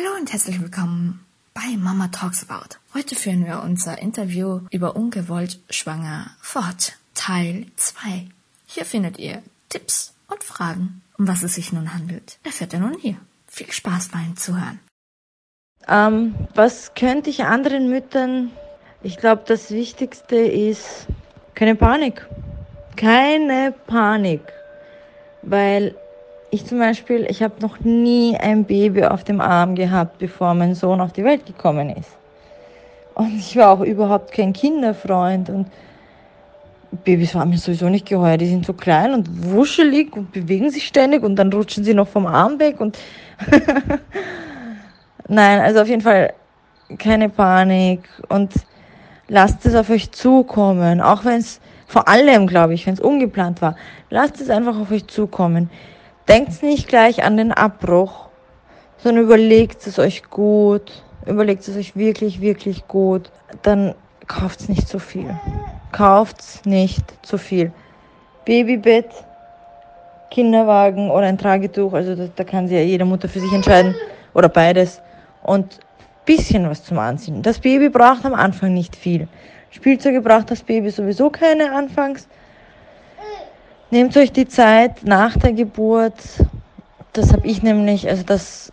Hallo und herzlich willkommen bei Mama Talks About. Heute führen wir unser Interview über ungewollt schwanger fort. Teil 2. Hier findet ihr Tipps und Fragen, um was es sich nun handelt. Erfährt ihr nun hier. Viel Spaß beim Zuhören. Ähm, was könnte ich anderen Müttern? Ich glaube, das Wichtigste ist keine Panik. Keine Panik. Weil ich zum Beispiel, ich habe noch nie ein Baby auf dem Arm gehabt, bevor mein Sohn auf die Welt gekommen ist. Und ich war auch überhaupt kein Kinderfreund und Babys waren mir sowieso nicht geheuer. Die sind so klein und wuschelig und bewegen sich ständig und dann rutschen sie noch vom Arm weg und Nein, also auf jeden Fall keine Panik und lasst es auf euch zukommen, auch wenn es vor allem, glaube ich, wenn es ungeplant war. Lasst es einfach auf euch zukommen. Denkt nicht gleich an den Abbruch, sondern überlegt es euch gut. Überlegt es euch wirklich, wirklich gut. Dann kauft nicht zu viel. Kauft nicht zu viel. Babybett, Kinderwagen oder ein Tragetuch, also da, da kann sich ja jede Mutter für sich entscheiden oder beides. Und bisschen was zum Anziehen. Das Baby braucht am Anfang nicht viel. Spielzeuge braucht das Baby sowieso keine anfangs. Nehmt euch die Zeit nach der Geburt. Das habe ich nämlich, also das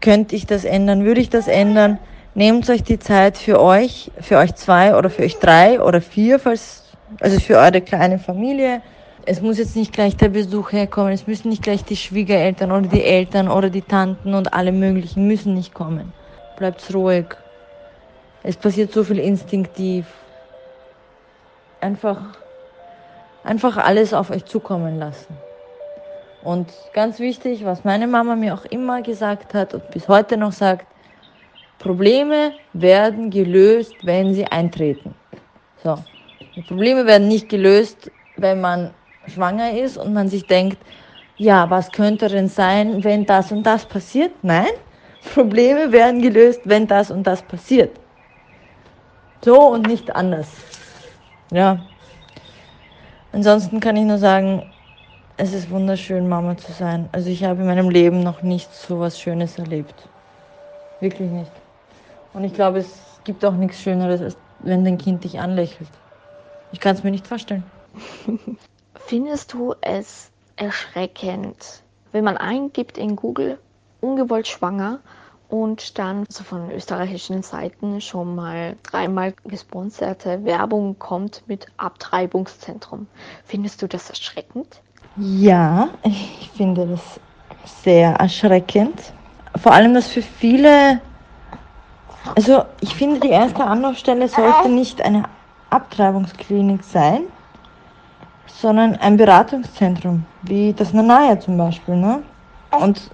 könnte ich das ändern, würde ich das ändern. Nehmt euch die Zeit für euch, für euch zwei oder für euch drei oder vier, falls, also für eure kleine Familie. Es muss jetzt nicht gleich der Besuch herkommen, es müssen nicht gleich die Schwiegereltern oder die Eltern oder die Tanten und alle möglichen müssen nicht kommen. Bleibt ruhig. Es passiert so viel instinktiv. Einfach einfach alles auf euch zukommen lassen. Und ganz wichtig, was meine Mama mir auch immer gesagt hat und bis heute noch sagt, Probleme werden gelöst, wenn sie eintreten. So. Die Probleme werden nicht gelöst, wenn man schwanger ist und man sich denkt, ja, was könnte denn sein, wenn das und das passiert? Nein, Probleme werden gelöst, wenn das und das passiert. So und nicht anders. Ja, Ansonsten kann ich nur sagen, es ist wunderschön, Mama zu sein. Also ich habe in meinem Leben noch nicht so was Schönes erlebt. Wirklich nicht. Und ich glaube, es gibt auch nichts Schöneres, als wenn dein Kind dich anlächelt. Ich kann es mir nicht vorstellen. Findest du es erschreckend, wenn man eingibt in Google ungewollt schwanger und dann so von österreichischen Seiten schon mal dreimal gesponserte Werbung kommt mit Abtreibungszentrum. Findest du das erschreckend? Ja, ich finde das sehr erschreckend. Vor allem, dass für viele, also ich finde, die erste Anlaufstelle sollte nicht eine Abtreibungsklinik sein, sondern ein Beratungszentrum, wie das Nanaya zum Beispiel. Ne? Und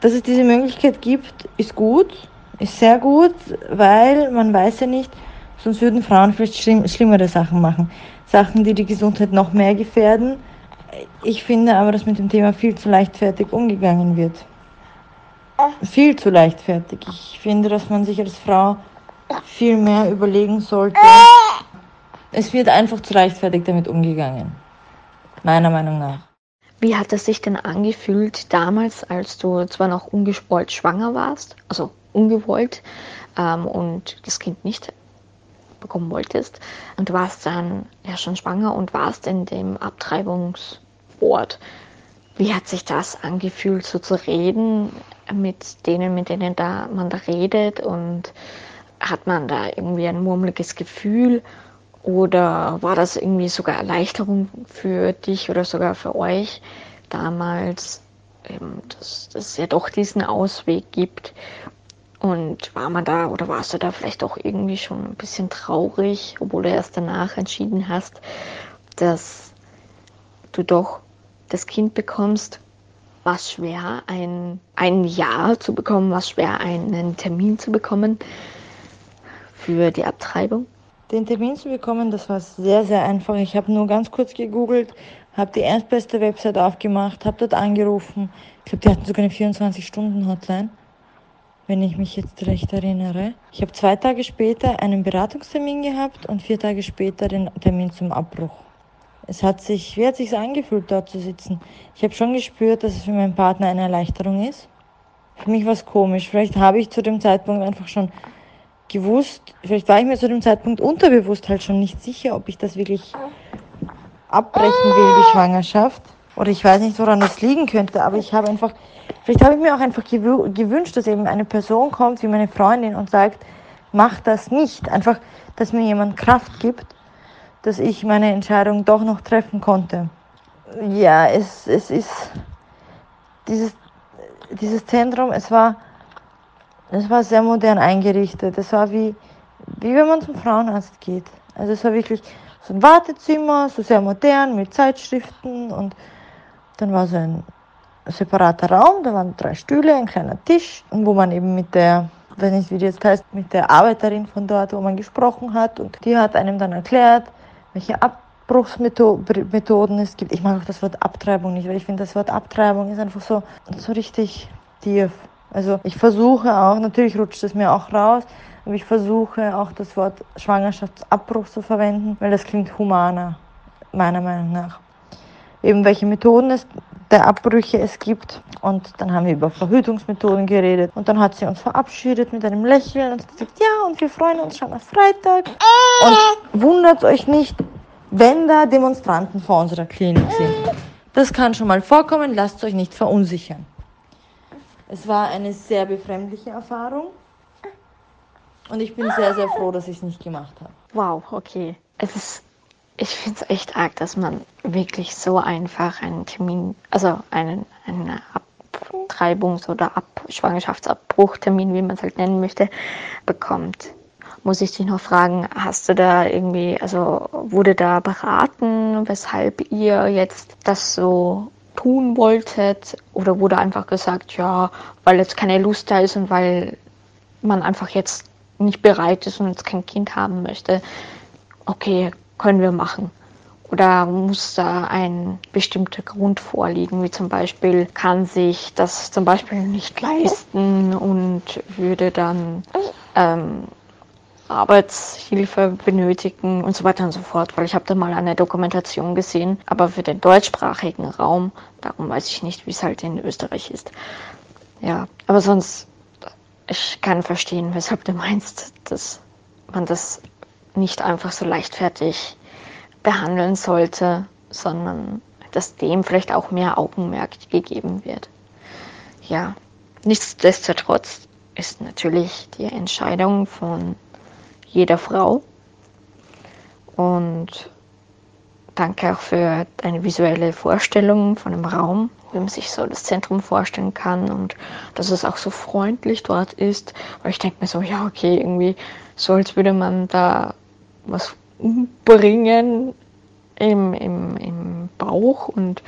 dass es diese Möglichkeit gibt, ist gut, ist sehr gut, weil man weiß ja nicht, sonst würden Frauen vielleicht schlimm, schlimmere Sachen machen. Sachen, die die Gesundheit noch mehr gefährden. Ich finde aber, dass mit dem Thema viel zu leichtfertig umgegangen wird. Viel zu leichtfertig. Ich finde, dass man sich als Frau viel mehr überlegen sollte. Es wird einfach zu leichtfertig damit umgegangen. Meiner Meinung nach. Wie hat es sich denn angefühlt damals, als du zwar noch ungewollt schwanger warst, also ungewollt ähm, und das Kind nicht bekommen wolltest und du warst dann ja schon schwanger und warst in dem Abtreibungsort. Wie hat sich das angefühlt, so zu reden mit denen, mit denen da man da redet und hat man da irgendwie ein murmeliges Gefühl oder war das irgendwie sogar Erleichterung für dich oder sogar für euch damals, ähm, dass, dass es ja doch diesen Ausweg gibt? Und war man da oder warst du da vielleicht auch irgendwie schon ein bisschen traurig, obwohl du erst danach entschieden hast, dass du doch das Kind bekommst? War es schwer, ein, ein Jahr zu bekommen? War es schwer, einen Termin zu bekommen für die Abtreibung? Den Termin zu bekommen, das war sehr, sehr einfach. Ich habe nur ganz kurz gegoogelt, habe die erstbeste Website aufgemacht, habe dort angerufen. Ich glaube, die hatten sogar eine 24-Stunden-Hotline, wenn ich mich jetzt recht erinnere. Ich habe zwei Tage später einen Beratungstermin gehabt und vier Tage später den Termin zum Abbruch. Es hat sich, wie hat sich angefühlt, dort zu sitzen? Ich habe schon gespürt, dass es für meinen Partner eine Erleichterung ist. Für mich war es komisch. Vielleicht habe ich zu dem Zeitpunkt einfach schon gewusst, vielleicht war ich mir zu dem Zeitpunkt unterbewusst halt schon nicht sicher, ob ich das wirklich abbrechen will, die Schwangerschaft. Oder ich weiß nicht, woran das liegen könnte, aber ich habe einfach, vielleicht habe ich mir auch einfach gewünscht, dass eben eine Person kommt wie meine Freundin und sagt, mach das nicht. Einfach, dass mir jemand Kraft gibt, dass ich meine Entscheidung doch noch treffen konnte. Ja, es, es ist dieses, dieses Zentrum, es war, es war sehr modern eingerichtet. Es war wie, wie wenn man zum Frauenarzt geht. Also es war wirklich so ein Wartezimmer, so sehr modern mit Zeitschriften und dann war so ein separater Raum, da waren drei Stühle, ein kleiner Tisch, wo man eben mit der, weiß nicht wie die jetzt heißt, mit der Arbeiterin von dort, wo man gesprochen hat und die hat einem dann erklärt, welche Abbruchsmethoden es gibt. Ich mag auch das Wort Abtreibung nicht, weil ich finde, das Wort Abtreibung ist einfach so, so richtig tief. Also ich versuche auch, natürlich rutscht es mir auch raus, aber ich versuche auch das Wort Schwangerschaftsabbruch zu verwenden, weil das klingt humaner, meiner Meinung nach. Eben welche Methoden es der Abbrüche es gibt. Und dann haben wir über Verhütungsmethoden geredet. Und dann hat sie uns verabschiedet mit einem Lächeln und gesagt, ja, und wir freuen uns schon auf Freitag. Und wundert euch nicht, wenn da Demonstranten vor unserer Klinik sind. Das kann schon mal vorkommen, lasst euch nicht verunsichern. Es war eine sehr befremdliche Erfahrung. Und ich bin sehr, sehr froh, dass ich es nicht gemacht habe. Wow, okay. Es ist, ich finde es echt arg, dass man wirklich so einfach einen Termin, also einen, einen Abtreibungs- oder Ab Schwangerschaftsabbruchtermin, wie man es halt nennen möchte, bekommt. Muss ich dich noch fragen, hast du da irgendwie, also wurde da beraten, weshalb ihr jetzt das so tun wolltet? Oder wurde einfach gesagt, ja, weil jetzt keine Lust da ist und weil man einfach jetzt nicht bereit ist und jetzt kein Kind haben möchte, okay, können wir machen. Oder muss da ein bestimmter Grund vorliegen, wie zum Beispiel kann sich das zum Beispiel nicht leisten und würde dann ähm, Arbeitshilfe benötigen und so weiter und so fort, weil ich habe da mal eine Dokumentation gesehen, aber für den deutschsprachigen Raum, darum weiß ich nicht, wie es halt in Österreich ist. Ja, aber sonst ich kann verstehen, weshalb du meinst, dass man das nicht einfach so leichtfertig behandeln sollte, sondern dass dem vielleicht auch mehr Augenmerk gegeben wird. Ja, nichtsdestotrotz ist natürlich die Entscheidung von jeder Frau und danke auch für deine visuelle Vorstellung von dem Raum wie man sich so das Zentrum vorstellen kann und dass es auch so freundlich dort ist. Weil ich denke mir so, ja, okay, irgendwie so, als würde man da was umbringen im, im, im Bauch. Und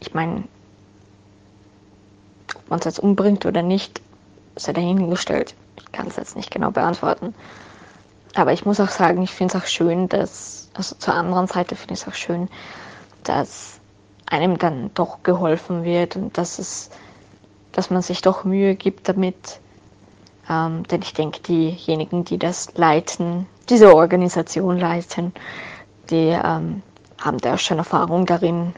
ich meine, ob man es jetzt umbringt oder nicht, sei dahingestellt. Ich kann es jetzt nicht genau beantworten. Aber ich muss auch sagen, ich finde es auch schön, dass, also zur anderen Seite finde ich es auch schön, dass einem dann doch geholfen wird und dass es, dass man sich doch Mühe gibt damit. Ähm, denn ich denke, diejenigen, die das leiten, diese Organisation leiten, die ähm, haben da schon Erfahrung darin,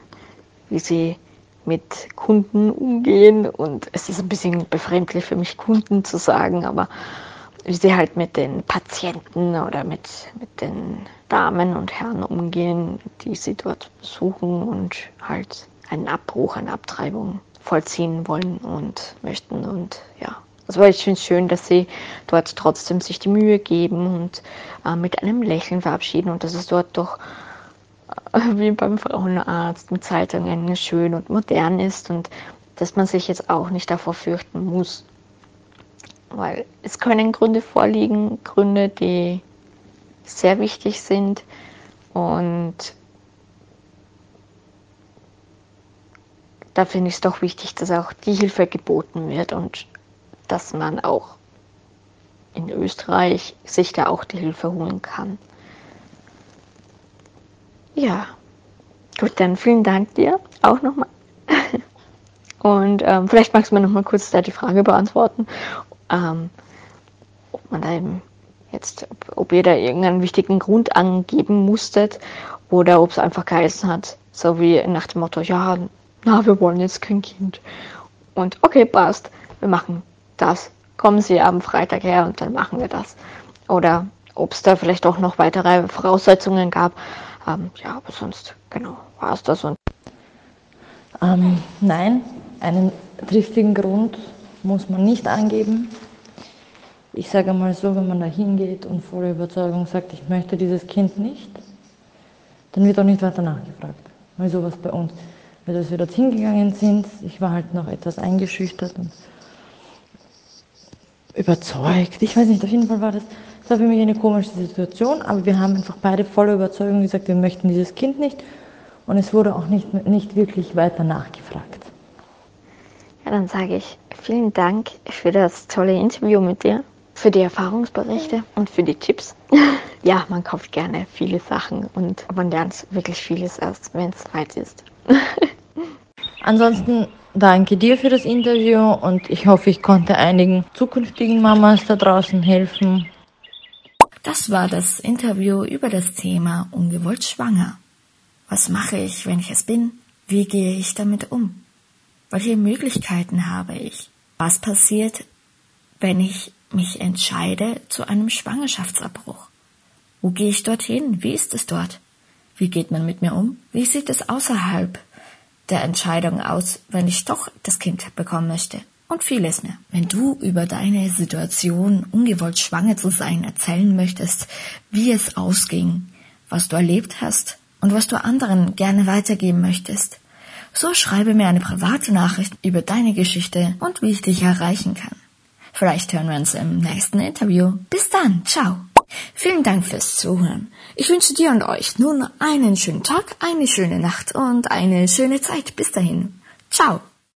wie sie mit Kunden umgehen. Und es ist ein bisschen befremdlich für mich, Kunden zu sagen, aber wie sie halt mit den Patienten oder mit, mit den Damen und Herren umgehen, die sie dort besuchen und halt einen Abbruch, eine Abtreibung vollziehen wollen und möchten. Und ja, also ich finde es schön, dass sie dort trotzdem sich die Mühe geben und äh, mit einem Lächeln verabschieden und dass es dort doch äh, wie beim Frauenarzt mit Zeitungen schön und modern ist und dass man sich jetzt auch nicht davor fürchten muss, weil es können Gründe vorliegen, Gründe, die sehr wichtig sind und da finde ich es doch wichtig, dass auch die Hilfe geboten wird und dass man auch in Österreich sich da auch die Hilfe holen kann. Ja, gut, dann vielen Dank dir auch nochmal. Und ähm, vielleicht magst du mir nochmal kurz da die Frage beantworten, ähm, ob man da eben jetzt, ob, ob ihr da irgendeinen wichtigen Grund angeben musstet oder ob es einfach geheißen hat, so wie nach dem Motto, ja, na, wir wollen jetzt kein Kind. Und okay, passt, wir machen das. Kommen Sie am Freitag her und dann machen wir das. Oder ob es da vielleicht auch noch weitere Voraussetzungen gab. Ähm, ja, aber sonst, genau, war es das. Und ähm, nein, einen triftigen Grund muss man nicht angeben. Ich sage mal so, wenn man da hingeht und voller Überzeugung sagt, ich möchte dieses Kind nicht, dann wird auch nicht weiter nachgefragt. Weil sowas bei uns, weil als wir dort hingegangen sind, ich war halt noch etwas eingeschüchtert und überzeugt. Ich weiß nicht, auf jeden Fall war das, das war für mich eine komische Situation, aber wir haben einfach beide voller Überzeugung gesagt, wir möchten dieses Kind nicht und es wurde auch nicht, nicht wirklich weiter nachgefragt. Ja, dann sage ich vielen Dank für das tolle Interview mit dir für die Erfahrungsberichte und für die Tipps. ja, man kauft gerne viele Sachen und man lernt wirklich vieles erst, wenn es weit ist. Ansonsten danke dir für das Interview und ich hoffe, ich konnte einigen zukünftigen Mamas da draußen helfen. Das war das Interview über das Thema ungewollt schwanger. Was mache ich, wenn ich es bin? Wie gehe ich damit um? Welche Möglichkeiten habe ich? Was passiert, wenn ich mich entscheide zu einem Schwangerschaftsabbruch? Wo gehe ich dorthin? Wie ist es dort? Wie geht man mit mir um? Wie sieht es außerhalb der Entscheidung aus, wenn ich doch das Kind bekommen möchte? Und vieles mehr. Wenn du über deine Situation, ungewollt schwanger zu sein, erzählen möchtest, wie es ausging, was du erlebt hast und was du anderen gerne weitergeben möchtest, so schreibe mir eine private Nachricht über deine Geschichte und wie ich dich erreichen kann. Vielleicht hören wir uns im nächsten Interview. Bis dann, ciao. Vielen Dank fürs Zuhören. Ich wünsche dir und euch nun einen schönen Tag, eine schöne Nacht und eine schöne Zeit. Bis dahin. Ciao.